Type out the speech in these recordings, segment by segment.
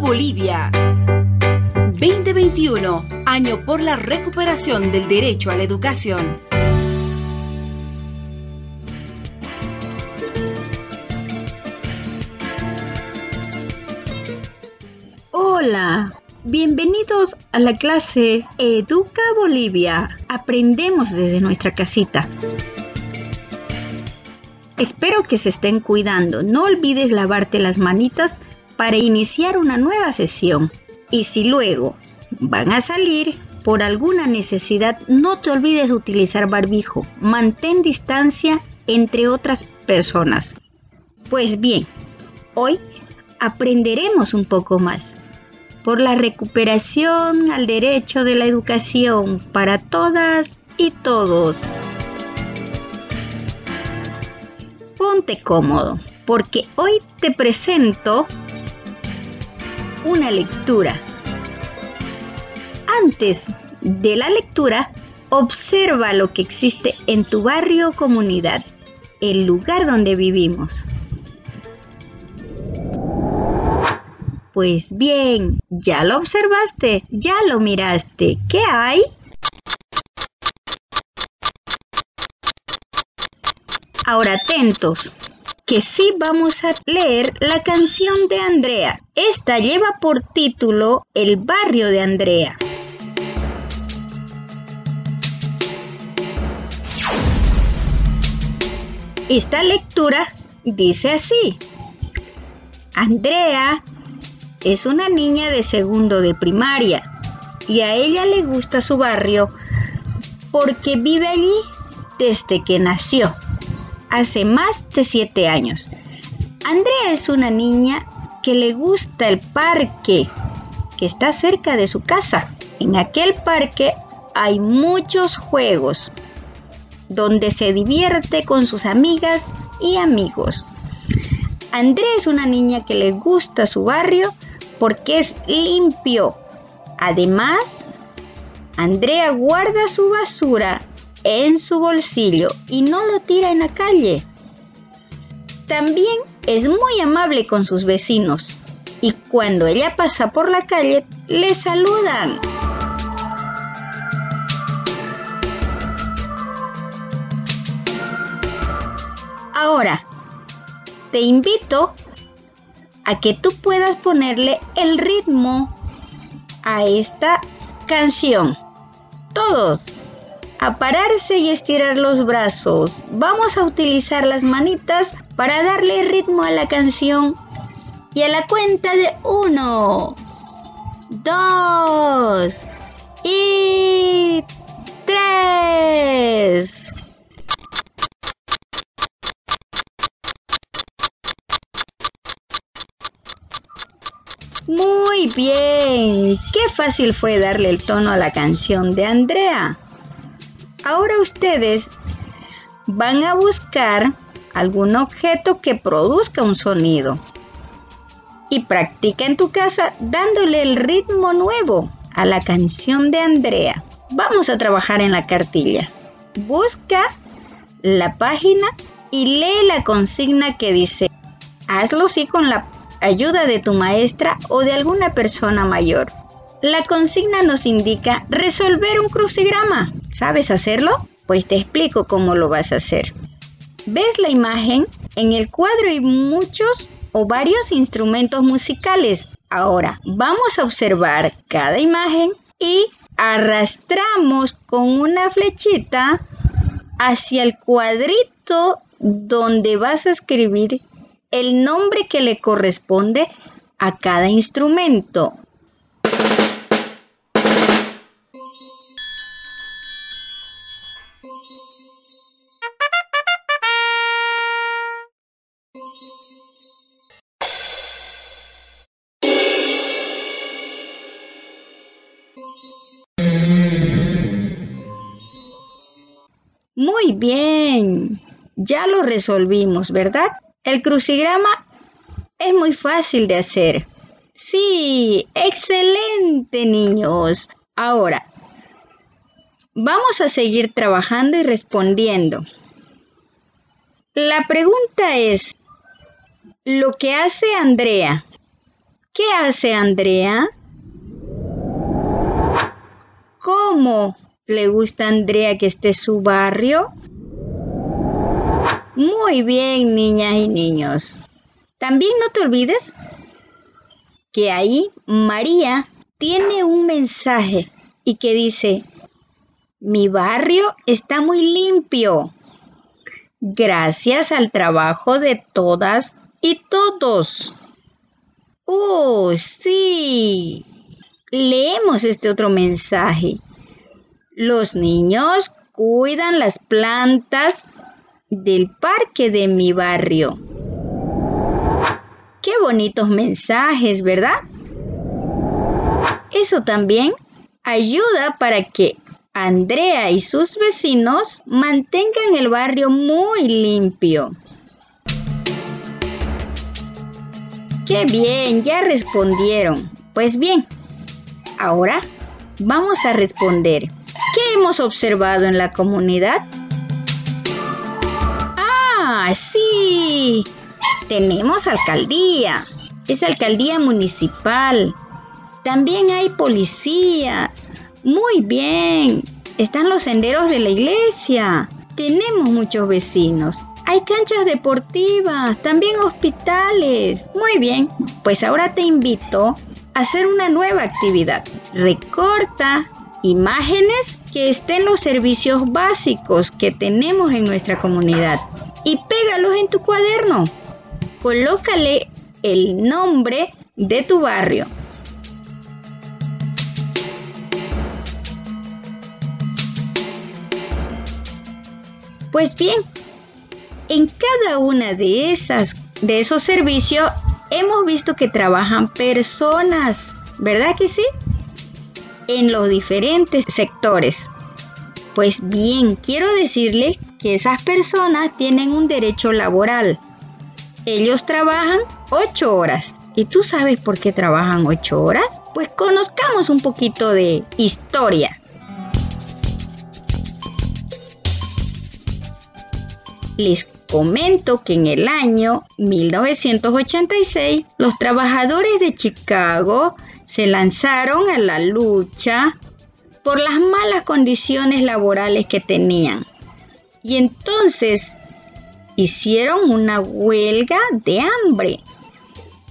Bolivia. 2021, año por la recuperación del derecho a la educación. Hola, bienvenidos a la clase Educa Bolivia. Aprendemos desde nuestra casita. Espero que se estén cuidando. No olvides lavarte las manitas para iniciar una nueva sesión. Y si luego van a salir por alguna necesidad, no te olvides utilizar barbijo. Mantén distancia entre otras personas. Pues bien, hoy aprenderemos un poco más por la recuperación al derecho de la educación para todas y todos. Ponte cómodo, porque hoy te presento una lectura. Antes de la lectura, observa lo que existe en tu barrio o comunidad, el lugar donde vivimos. Pues bien, ya lo observaste, ya lo miraste. ¿Qué hay? Ahora atentos, que sí vamos a leer la canción de Andrea. Esta lleva por título El barrio de Andrea. Esta lectura dice así. Andrea es una niña de segundo de primaria y a ella le gusta su barrio porque vive allí desde que nació hace más de siete años. Andrea es una niña que le gusta el parque que está cerca de su casa. En aquel parque hay muchos juegos donde se divierte con sus amigas y amigos. Andrea es una niña que le gusta su barrio porque es limpio. Además, Andrea guarda su basura en su bolsillo y no lo tira en la calle. También es muy amable con sus vecinos y cuando ella pasa por la calle le saludan. Ahora, te invito a que tú puedas ponerle el ritmo a esta canción. Todos a pararse y estirar los brazos. Vamos a utilizar las manitas para darle ritmo a la canción. Y a la cuenta de uno, dos y tres. Muy bien, qué fácil fue darle el tono a la canción de Andrea. Ahora ustedes van a buscar algún objeto que produzca un sonido y practica en tu casa dándole el ritmo nuevo a la canción de Andrea. Vamos a trabajar en la cartilla. Busca la página y lee la consigna que dice, hazlo sí con la ayuda de tu maestra o de alguna persona mayor. La consigna nos indica resolver un crucigrama. ¿Sabes hacerlo? Pues te explico cómo lo vas a hacer. ¿Ves la imagen? En el cuadro hay muchos o varios instrumentos musicales. Ahora vamos a observar cada imagen y arrastramos con una flechita hacia el cuadrito donde vas a escribir el nombre que le corresponde a cada instrumento. Muy bien, ya lo resolvimos, ¿verdad? El crucigrama es muy fácil de hacer. Sí, excelente niños. Ahora, vamos a seguir trabajando y respondiendo. La pregunta es, ¿lo que hace Andrea ¿Qué hace Andrea? ¿Cómo le gusta Andrea que esté su barrio? Muy bien, niñas y niños. También no te olvides que ahí María tiene un mensaje y que dice, mi barrio está muy limpio, gracias al trabajo de todas y todos. Oh, sí. Leemos este otro mensaje. Los niños cuidan las plantas del parque de mi barrio. Qué bonitos mensajes, ¿verdad? Eso también ayuda para que Andrea y sus vecinos mantengan el barrio muy limpio. Qué bien, ya respondieron. Pues bien, ahora vamos a responder. ¿Qué hemos observado en la comunidad? Ah, sí. Tenemos alcaldía. Es alcaldía municipal. También hay policías. Muy bien. Están los senderos de la iglesia. Tenemos muchos vecinos. Hay canchas deportivas, también hospitales. Muy bien, pues ahora te invito a hacer una nueva actividad. Recorta imágenes que estén los servicios básicos que tenemos en nuestra comunidad y pégalos en tu cuaderno. Colócale el nombre de tu barrio. Pues bien, en cada una de esas de esos servicios hemos visto que trabajan personas, ¿verdad que sí? En los diferentes sectores. Pues bien, quiero decirle que esas personas tienen un derecho laboral. Ellos trabajan 8 horas. ¿Y tú sabes por qué trabajan 8 horas? Pues conozcamos un poquito de historia. Les comento que en el año 1986 los trabajadores de Chicago se lanzaron a la lucha por las malas condiciones laborales que tenían. Y entonces hicieron una huelga de hambre,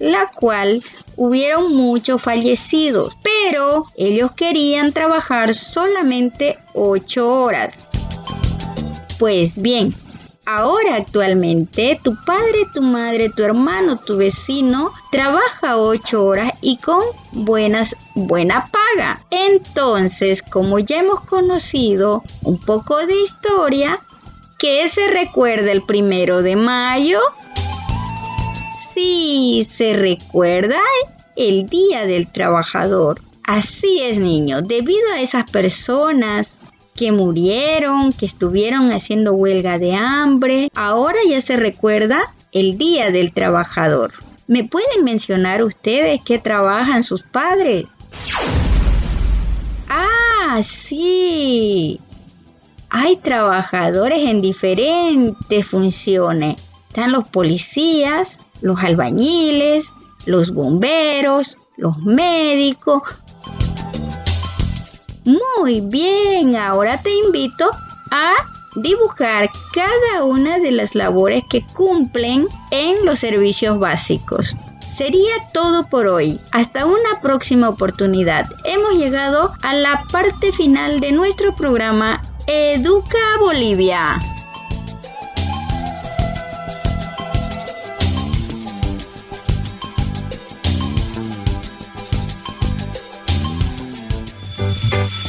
la cual hubieron muchos fallecidos, pero ellos querían trabajar solamente 8 horas. Pues bien, Ahora actualmente tu padre, tu madre, tu hermano, tu vecino trabaja ocho horas y con buenas, buena paga. Entonces, como ya hemos conocido un poco de historia, ¿qué se recuerda el primero de mayo? Sí, se recuerda el Día del Trabajador. Así es, niño, debido a esas personas que murieron, que estuvieron haciendo huelga de hambre. Ahora ya se recuerda el Día del Trabajador. ¿Me pueden mencionar ustedes qué trabajan sus padres? Ah, sí. Hay trabajadores en diferentes funciones. Están los policías, los albañiles, los bomberos, los médicos, muy bien, ahora te invito a dibujar cada una de las labores que cumplen en los servicios básicos. Sería todo por hoy. Hasta una próxima oportunidad. Hemos llegado a la parte final de nuestro programa Educa Bolivia.